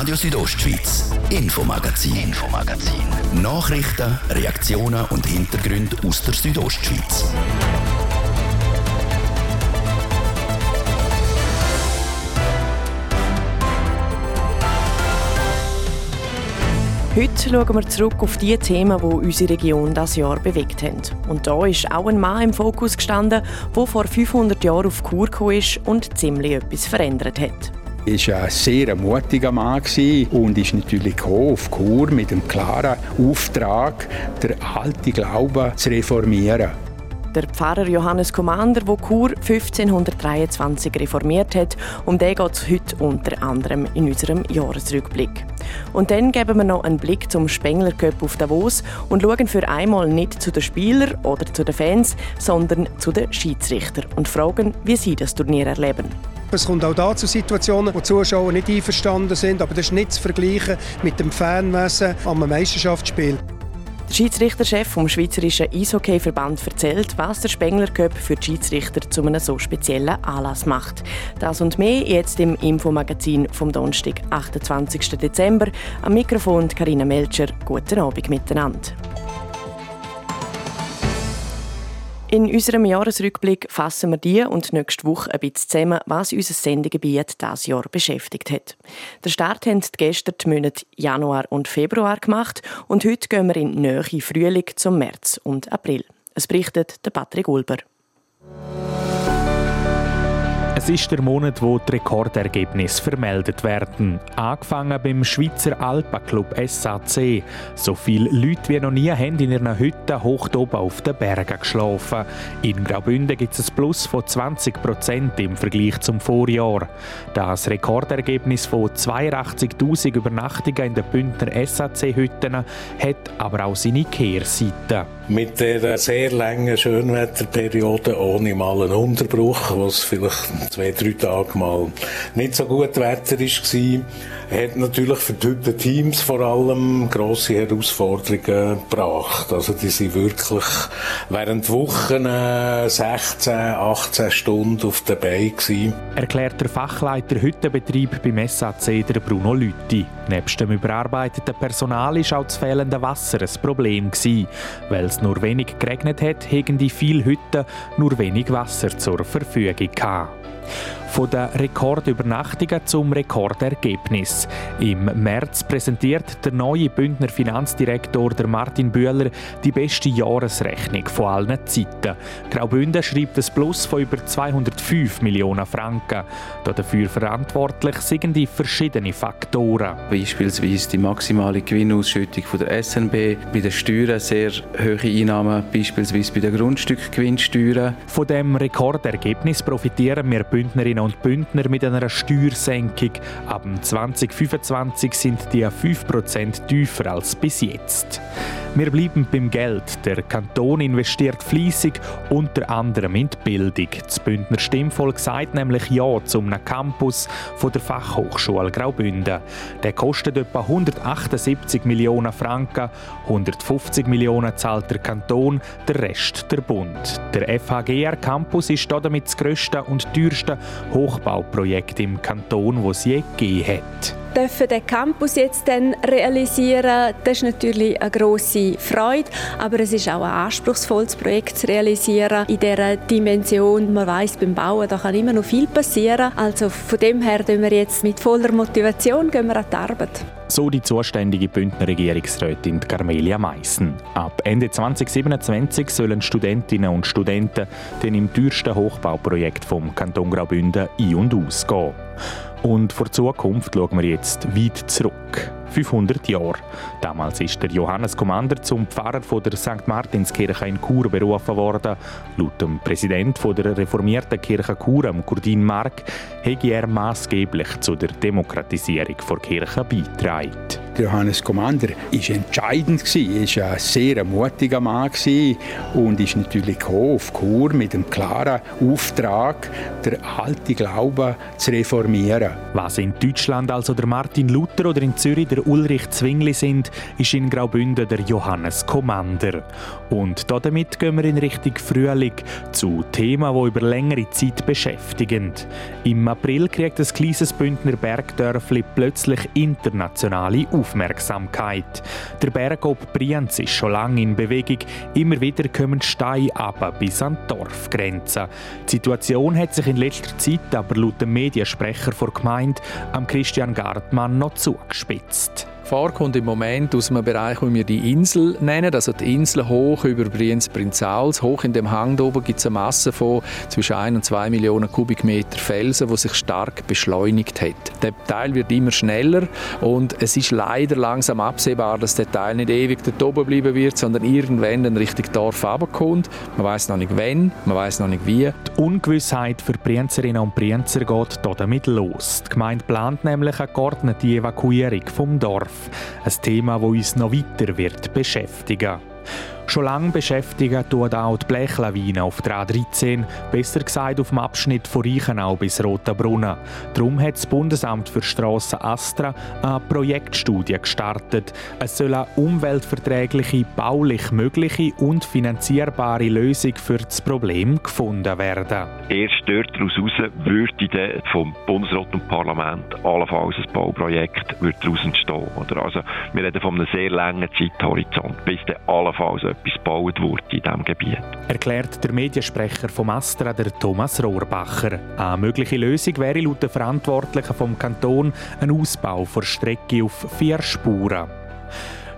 Radio Südostschweiz, Infomagazin, Infomagazin. Nachrichten, Reaktionen und Hintergründe aus der Südostschweiz. Heute schauen wir zurück auf die Themen, die unsere Region das Jahr bewegt haben. Und da ist auch ein Mann im Fokus gestanden, der vor 500 Jahren auf Kur ist und ziemlich etwas verändert hat. War ein sehr mutiger Mann und ist natürlich auf Kur mit dem klaren Auftrag, den alten Glauben zu reformieren. Der Pfarrer Johannes Commander, der Chur 1523 reformiert hat, um den geht es heute unter anderem in unserem Jahresrückblick. Und dann geben wir noch einen Blick zum Spengler Cup auf Davos und schauen für einmal nicht zu den Spielern oder zu den Fans, sondern zu den Schiedsrichtern und fragen, wie sie das Turnier erleben. Es kommt auch da zu Situationen, wo Zuschauer nicht einverstanden sind, aber das ist nicht zu vergleichen mit dem Fanwesen am Meisterschaftsspiel. Der Schiedsrichterchef vom Schweizerischen Eishockeyverband erzählt, was der Spengler Cup für die Schiedsrichter zu einem so speziellen Anlass macht. Das und mehr jetzt im Infomagazin vom Donnerstag, 28. Dezember. Am Mikrofon Karina Melcher. Guten Abend miteinander. In unserem Jahresrückblick fassen wir die und nächste Woche ein bisschen zusammen, was unser Sendegebiet dieses Jahr beschäftigt hat. Der Start haben die gestern die Monate Januar und Februar gemacht und heute gehen wir in Nähe Frühling zum März und April. Es berichtet Patrick Ulber. Es ist der Monat, wo die Rekordergebnisse vermeldet werden. Angefangen beim Schweizer Alpenclub SAC. So viele Leute wie noch nie haben in einer Hütte hoch oben auf den Bergen geschlafen. In Graubünden gibt es ein Plus von 20 Prozent im Vergleich zum Vorjahr. Das Rekordergebnis von 82.000 Übernachtungen in den Bündner SAC-Hütten hat aber auch seine Kehrseite. Mit der sehr langen Schönwetterperiode ohne mal einen Unterbruch, was vielleicht zwei, drei Tage mal nicht so gut Wetter war, hat natürlich für die Teams vor allem grosse Herausforderungen gebracht. Also die sind wirklich während Wochen 16, 18 Stunden auf der Beine. Erklärt der Fachleiter Hüttenbetrieb beim SAC, der Bruno Lütti. Nebst dem überarbeiteten Personal ist auch das fehlende Wasser ein Problem. Weil es nur wenig geregnet hat, hegen die vielen Hütten nur wenig Wasser zur Verfügung gehabt. Von den Rekordübernachtungen zum Rekordergebnis. Im März präsentiert der neue Bündner Finanzdirektor der Martin Bühler die beste Jahresrechnung von allen Zeiten. Graubünden schreibt ein Plus von über 205 Millionen Franken. Dafür verantwortlich sind die verschiedenen Faktoren. Beispielsweise die maximale Gewinnausschüttung von der SNB, bei den Steuern sehr hohe Einnahmen, beispielsweise bei den Grundstückgewinnsteuern. Von dem Rekordergebnis profitieren wir Bündnerinnen und Bündner mit einer Steuersenkung. Ab 2025 sind die 5% tiefer als bis jetzt. Wir bleiben beim Geld. Der Kanton investiert fließig, unter anderem in die Bildung. Das Bündner Stimmvolk sagt nämlich Ja zum Campus der Fachhochschule Graubünden. Der kostet etwa 178 Millionen Franken, 150 Millionen zahlt der Kanton, der Rest der Bund. Der FHGR Campus ist damit das grösste und teuerste Hochbauprojekt im Kanton, das es je gegeben hat dürfen den Campus jetzt dann realisieren, das ist natürlich eine grosse Freude, aber es ist auch ein anspruchsvolles Projekt zu realisieren in dieser Dimension. Man weiß beim Bauen, da kann immer noch viel passieren. Also von dem her gehen wir jetzt mit voller Motivation gehen wir an die Arbeit. So die zuständige Bündner Regierungsrätin Carmelia Meissen. Ab Ende 2027 sollen Studentinnen und Studenten den im teuersten Hochbauprojekt vom Kanton Graubünden ein- und ausgehen. Und vor Zukunft schauen wir jetzt weit zurück. 500 Jahre. Damals ist der Johannes Commander zum Pfarrer von der St. Martinskirche in Chur berufen worden. Laut dem Präsident der reformierten Kirche Chur, Kurdin Mark, hätte er maßgeblich zu der Demokratisierung der Kirche beigetragen. Johannes Commander ist entscheidend gewesen. Er war ein sehr mutiger Mann und ist natürlich auf Kur mit dem klaren Auftrag, den alten Glauben zu reformieren. Was in Deutschland also der Martin Luther oder in Zürich der Ulrich Zwingli sind, ist in Graubünden der Johannes Commander. Und damit gehen wir in Richtung Frühling zu Themen, die über längere Zeit beschäftigen. Im April kriegt das kleines Bündner Bergdörfli plötzlich internationale Aufmerksamkeit. Der Berg ob Brienz ist schon lange in Bewegung. Immer wieder kommen Steine ab bis an die Dorfgrenze. Die Situation hat sich in letzter Zeit aber laut dem Mediensprecher vor Gemeinde, am Christian Gartmann, noch zugespitzt. Gefahr kommt im Moment aus einem Bereich, den wir die Insel nennen, also die Insel hoch über Brienz-Prinzals. Hoch in dem Hang oben gibt es eine Masse von zwischen 1 und 2 Millionen Kubikmeter Felsen, die sich stark beschleunigt hat. Der Teil wird immer schneller und es ist leider langsam absehbar, dass der Teil nicht ewig dort oben bleiben wird, sondern irgendwann dann Richtung Dorf runterkommt. Man weiß noch nicht wann, man weiß noch nicht wie. Die Ungewissheit für Brienzerinnen und Brienzer geht damit los. Die Gemeinde plant nämlich eine geordnete Evakuierung vom Dorf. Ein Thema, das uns noch weiter wird beschäftigen Schon lange beschäftigen tut auch die Blechlawine auf der A13, besser gesagt auf dem Abschnitt von Reichenau bis Rotenbrunnen. Darum hat das Bundesamt für Strassen Astra eine Projektstudie gestartet. Es soll eine umweltverträgliche, baulich mögliche und finanzierbare Lösung für das Problem gefunden werden. Erst dort daraus würde vom Bundesrat und Parlament allenfalls ein Bauprojekt daraus entstehen. Also, wir reden von einem sehr langen Zeithorizont, bis dann allenfalls gebaut wurde in diesem Gebiet. Erklärt der Mediensprecher vom Astra, der Thomas Rohrbacher. Eine mögliche Lösung wäre laut den Verantwortlichen vom Kanton ein Ausbau der Strecke auf vier Spuren.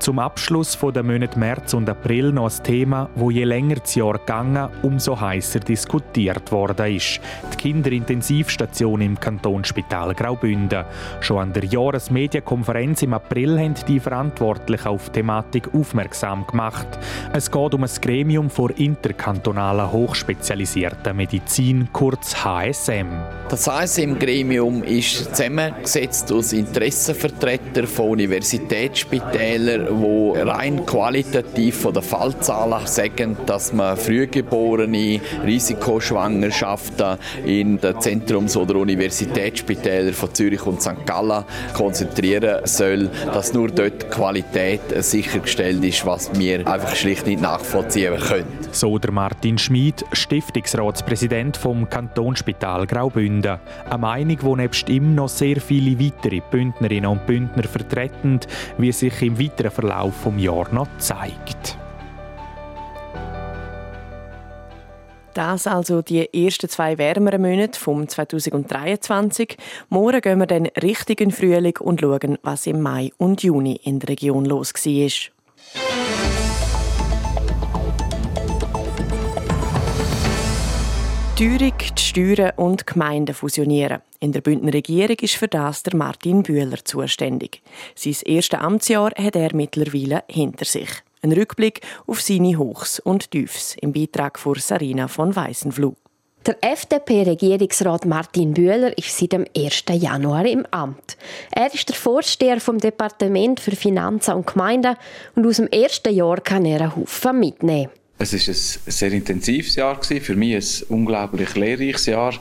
Zum Abschluss der Monate März und April noch ein Thema, wo je länger das Jahr gegangen, umso heißer diskutiert worden ist. Die Kinderintensivstation im Kantonsspital Graubünden. Schon an der Jahresmedienkonferenz im April haben die Verantwortlichen auf die Thematik aufmerksam gemacht. Es geht um ein Gremium vor interkantonaler hochspezialisierter Medizin, kurz HSM. Das HSM-Gremium ist zusammengesetzt aus Interessenvertretern von Universitätsspitälern, wo rein qualitativ von der Fallzahlen sagen, dass man frühgeborene Risikoschwangerschaften in den Zentrums- oder Universitätsspitälern von Zürich und St. Gallen konzentrieren soll, dass nur dort Qualität sichergestellt ist, was wir einfach schlicht nicht nachvollziehen können. So der Martin Schmid, Stiftungsratspräsident vom Kantonsspital Graubünden. Eine Meinung, die nebst ihm noch sehr viele weitere Bündnerinnen und Bündner vertreten, wie sich im weiteren Verlauf des Jahres noch zeigt. Das also die ersten zwei wärmeren Monate vom 2023. Morgen gehen wir dann richtig in Frühling und schauen, was im Mai und Juni in der Region los war. Teuerung, die Steuern und Gemeinden fusionieren. In der Bündner Regierung ist für das der Martin Bühler zuständig. Sein erstes Amtsjahr hat er mittlerweile hinter sich. Ein Rückblick auf seine Hochs und Tiefs im Beitrag von Sarina von Weissenfluh. Der FDP-Regierungsrat Martin Bühler ist seit dem 1. Januar im Amt. Er ist der Vorsteher vom Departement für Finanzen und Gemeinden und aus dem ersten Jahr kann er einen Haufen mitnehmen. Es war ein sehr intensives Jahr, für mich ein unglaublich lehrreiches Jahr.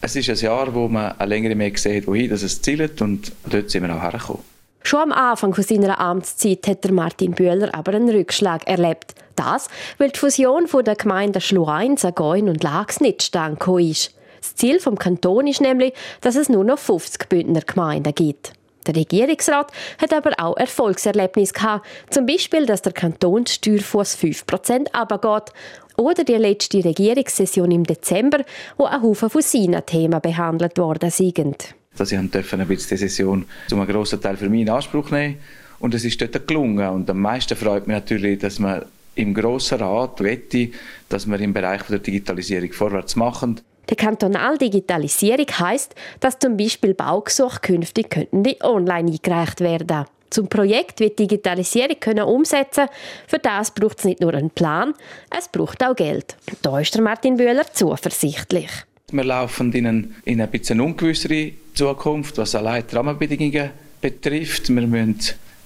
Es ist ein Jahr, wo man eine längere mehr sieht, wohin es zielt und dort sind wir auch hergekommen. Schon am Anfang seiner Amtszeit hat Martin Bühler aber einen Rückschlag erlebt. Das, weil die Fusion der Gemeinden Schluein, Sagoin und Lax nicht stand ist. Das Ziel vom Kanton ist nämlich, dass es nur noch 50 Bündner Gemeinden gibt. Der Regierungsrat hat aber auch Erfolgserlebnisse gehabt. Zum Beispiel, dass der Kantonssteuerfuss 5% abgeht. Oder die letzte Regierungssession im Dezember, wo ein Haufen von seinen Themen behandelt worden sind. Dass ich dürfen ein die Session zu einem grossen Teil für mich in Anspruch nehmen und es ist dort gelungen. Und am meisten freut mich natürlich, dass man im Grossen Rat wette, dass wir im Bereich der Digitalisierung vorwärts machen. Die kantonale Digitalisierung heisst, dass zum Beispiel Baugesuche künftig online eingereicht werden. Zum Projekt wird Digitalisierung können umsetzen. Für das braucht es nicht nur einen Plan, es braucht auch Geld. Da ist der Martin Bühler zuversichtlich. Wir laufen in, einen, in eine bisschen ungewissere Zukunft, was allein die Rahmenbedingungen betrifft. Wir müssen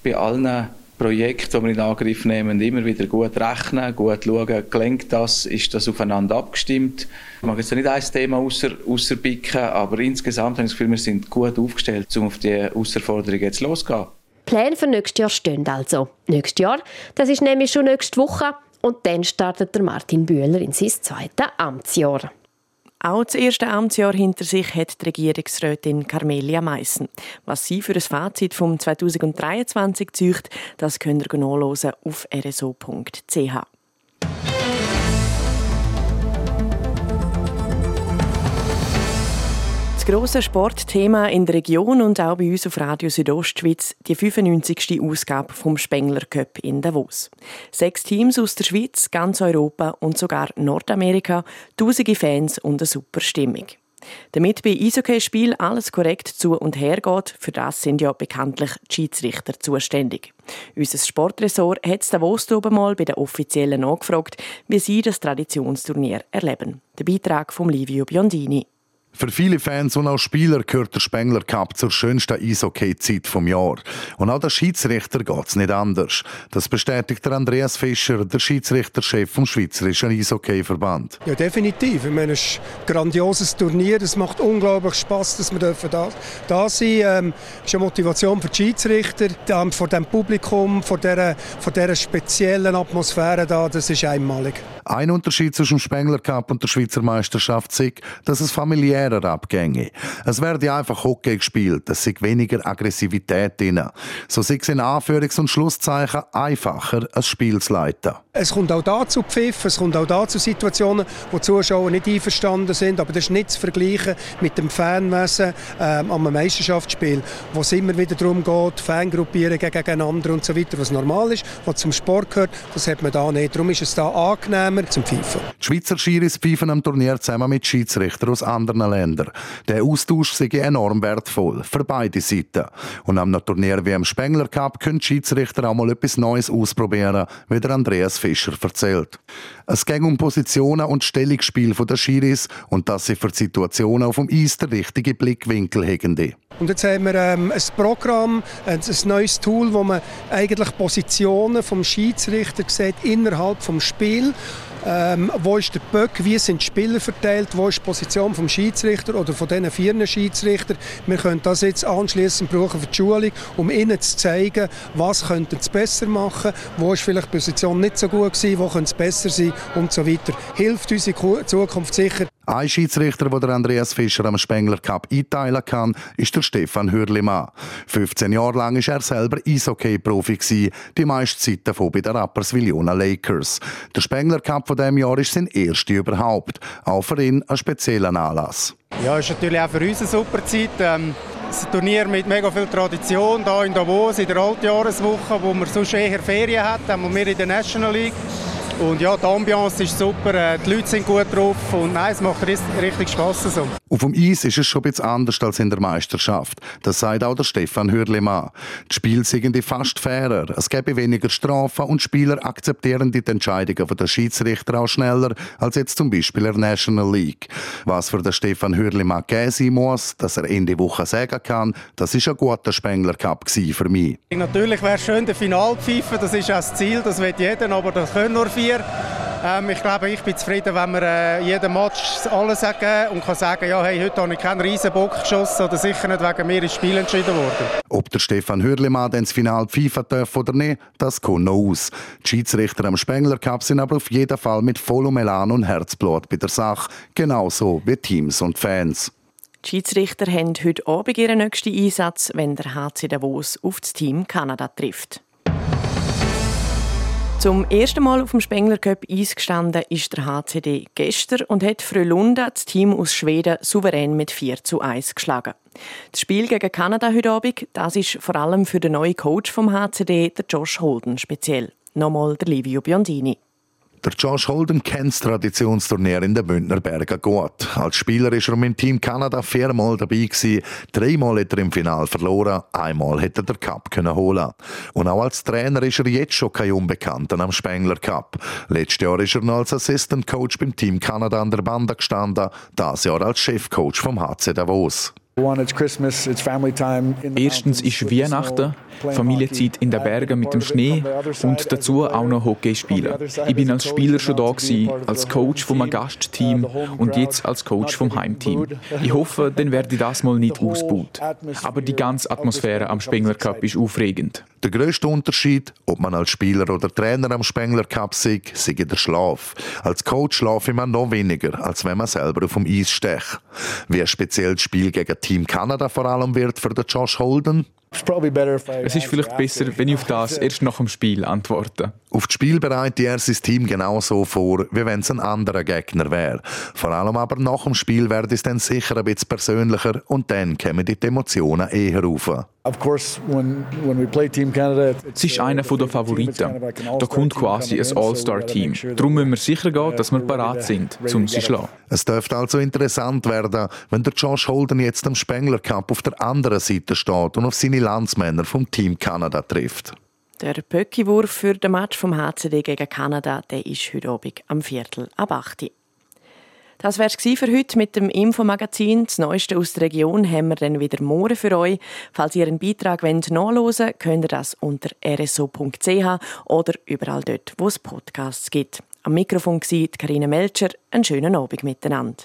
bei allen Projekten, die wir in Angriff nehmen, immer wieder gut rechnen, gut schauen, gelenkt das, ist das aufeinander abgestimmt. Ich mag jetzt nicht ein Thema außer, außer bicken, aber insgesamt habe ich das Gefühl, wir sind gut aufgestellt, um auf die Herausforderung jetzt loszugehen. Pläne für nächstes Jahr stehen also. Nächstes Jahr, das ist nämlich schon nächste Woche und dann startet der Martin Bühler in sein zweites Amtsjahr. Auch das erste Amtsjahr hinter sich hat die Regierungsrätin Carmelia Meissen. Was sie für ein Fazit vom 2023 zeugt, das könnt ihr nachlesen auf rso.ch. grosse Sportthema in der Region und auch bei uns auf Radio Südostschweiz die 95. Ausgabe vom Spengler Cup in Davos. Sechs Teams aus der Schweiz, ganz Europa und sogar Nordamerika, tausende Fans und eine super Stimmung. Damit bei Eishockey-Spiel alles korrekt zu und her geht, für das sind ja bekanntlich die Schiedsrichter zuständig. Unser Sportressort hat Davos oben mal bei den Offiziellen angefragt, wie sie das Traditionsturnier erleben. Der Beitrag von Livio Biondini. Für viele Fans und auch Spieler gehört der Spengler Cup zur schönsten Eishockey-Zeit vom Jahr. Und auch der Schiedsrichter geht es nicht anders. Das bestätigt der Andreas Fischer, der Schiedsrichterchef vom Schweizerischen Eishockey-Verband. Ja, definitiv. Ich meine, es ist ein grandioses Turnier. Es macht unglaublich Spaß, dass wir da, da sein ähm, Es ist eine Motivation für die Schiedsrichter, ähm, vor dem Publikum, vor dieser, vor dieser speziellen Atmosphäre da. Das ist einmalig. Ein Unterschied zwischen dem Spengler Cup und der Schweizer Meisterschaft ist, dass es familiärer abgänge. Es werde einfach Hockey gespielt, es sei weniger Aggressivität drin. So sei es in Anführungs- und Schlusszeichen einfacher, ein Spiel zu leiten. Es kommt auch dazu Pfiff, es kommt auch dazu Situationen, wo Zuschauer nicht einverstanden sind, aber das ist nicht zu vergleichen mit dem Fanwesen ähm, am Meisterschaftsspiel, wo es immer wieder darum geht, Fangruppierungen gegeneinander und so weiter, was normal ist, was zum Sport gehört, das hat man da nicht. Darum ist es da angenehmer zum Pfeifen. Die Schweizer Schiris pfeifen am Turnier zusammen mit Schiedsrichtern aus anderen Ländern. Der Austausch sei enorm wertvoll, für beide Seiten. Und am Turnier wie am Spengler Cup können die Schiedsrichter auch mal etwas Neues ausprobieren, wie der Andreas Fischer erzählt. Es ging um Positionen und Stellungsspiel der Schiris und dass sie für die Situationen auf dem Eis den richtigen Blickwinkel haben. Und jetzt haben wir ähm, ein Programm, ein, ein, neues Tool, wo man eigentlich Positionen vom Schiedsrichter sieht innerhalb des Spiels. Ähm, wo ist der Böck, wie sind die Spieler verteilt, wo ist die Position vom Schiedsrichter oder von diesen vier Schiedsrichter. Wir können das jetzt anschließend brauchen für die Schulung, um ihnen zu zeigen, was könnten sie besser machen, wo ist vielleicht die Position nicht so gut gewesen, wo könnte es besser sein und so weiter. Hilft uns in Zukunft sicher. Ein Schiedsrichter, der Andreas Fischer am Spengler Cup einteilen kann, ist der Stefan Hürlimann. 15 Jahre lang war er selber Eishockey-Profi, die meiste Zeit davon bei den Rapperswil-Jona Lakers. Der Spengler Cup von diesem Jahr ist sein erster überhaupt. Auch für ihn ein spezieller Anlass. Ja, ist natürlich auch für uns eine super Zeit. Ähm ein Turnier mit mega viel Tradition hier in Davos in der Altjahreswoche, wo man sonst eher Ferien hat, haben wir in der National League. Und ja, die Ambiance ist super, äh, die Leute sind gut drauf und nein, es macht richtig Spass. So. Auf dem Eis ist es schon ein bisschen anders als in der Meisterschaft. Das sagt auch der Stefan Hürlimann. Die Spiele sind fast fairer, es gäbe weniger Strafen und Spieler akzeptieren die Entscheidungen der Schiedsrichter auch schneller als jetzt zum Beispiel in der National League. Was für den Stefan Hürlimann gegeben sein muss, dass er Ende Woche sagen kann, das ist ein guter Spengler Cup für mich. Natürlich wäre es schön, der Finalpfeife, das ist auch das Ziel, das wird jeder, aber das können nur vier wir. Ähm, ich glaube, ich bin zufrieden, wenn wir äh, jeden Match alles sagen und kann sagen, ja, hey, heute habe ich keinen riesen Bock geschossen oder sicher nicht wegen mir ins Spiel entschieden worden. Ob der Stefan Hürlimann ins Final pfeifen darf oder nicht, das kommt noch aus. Die Schiedsrichter am Spengler Cup sind aber auf jeden Fall mit vollem Elan und Herzblut bei der Sache, genauso wie Teams und Fans. Die Schiedsrichter haben heute Abend ihren nächsten Einsatz, wenn der HC Davos auf das Team Kanada trifft. Zum ersten Mal auf dem Spengler Cup eingestanden ist der HCD gestern und hat Frölunda, das Team aus Schweden, souverän mit 4 zu 1 geschlagen. Das Spiel gegen Kanada heute Abend, das ist vor allem für den neuen Coach vom HCD, der Josh Holden, speziell. Nochmal der Livio Biondini. Der Josh Holden kennt das Traditionsturnier in den Bündner Bergen gut. Als Spieler ist er mit Team Kanada viermal dabei gewesen. Dreimal hat er im Final verloren, einmal hätte er den Cup können holen. Und auch als Trainer ist er jetzt schon kein Unbekannter am Spengler Cup. Letztes Jahr ist er noch als Assistant Coach beim Team Kanada an der Bande gestanden, das Jahr als Chefcoach vom HC Davos. Erstens ist Weihnachten, Familienzeit in den Bergen mit dem Schnee und dazu auch noch Hockey spielen. Ich bin als Spieler schon da gewesen, als Coach vom Gastteam und jetzt als Coach vom Heimteam. Ich hoffe, dann werde ich das mal nicht ausbaut. Aber die ganze Atmosphäre am Spengler Cup ist aufregend. Der grösste Unterschied, ob man als Spieler oder Trainer am Spengler Cup sieht, sei der Schlaf. Als Coach schlafe man noch weniger, als wenn man selber auf dem Eis stecht. Wie speziell das Spiel gegen Team Kanada vor allem wird für den Josh Holden, es ist vielleicht besser, wenn ich auf das erst nach dem Spiel antworte. Auf das Spiel bereitet er sein Team genauso vor, wie wenn es ein anderer Gegner wäre. Vor allem aber nach dem Spiel wird es dann sicher ein bisschen persönlicher und dann kommen die Emotionen eher rauf. Es ist einer der Favoriten. Da kommt quasi ein All-Star-Team. Darum müssen wir sicher gehen, dass wir parat sind, um sie zu schlagen. Es dürfte also interessant werden, wenn der Josh Holden jetzt am Spengler Cup auf der anderen Seite steht und auf seine Landsmänner vom Team Kanada trifft. Der Pöckiwurf für den Match vom HCD gegen Kanada der ist heute Abend am Viertel ab 8 das wär's für heute mit dem Infomagazin. Das Neueste aus der Region haben wir dann wieder morgen für euch. Falls ihr einen Beitrag wollt, nachhören wollt, könnt ihr das unter rso.ch oder überall dort, wo es Podcasts gibt. Am Mikrofon war Karine Melcher. Einen schönen Abend miteinander.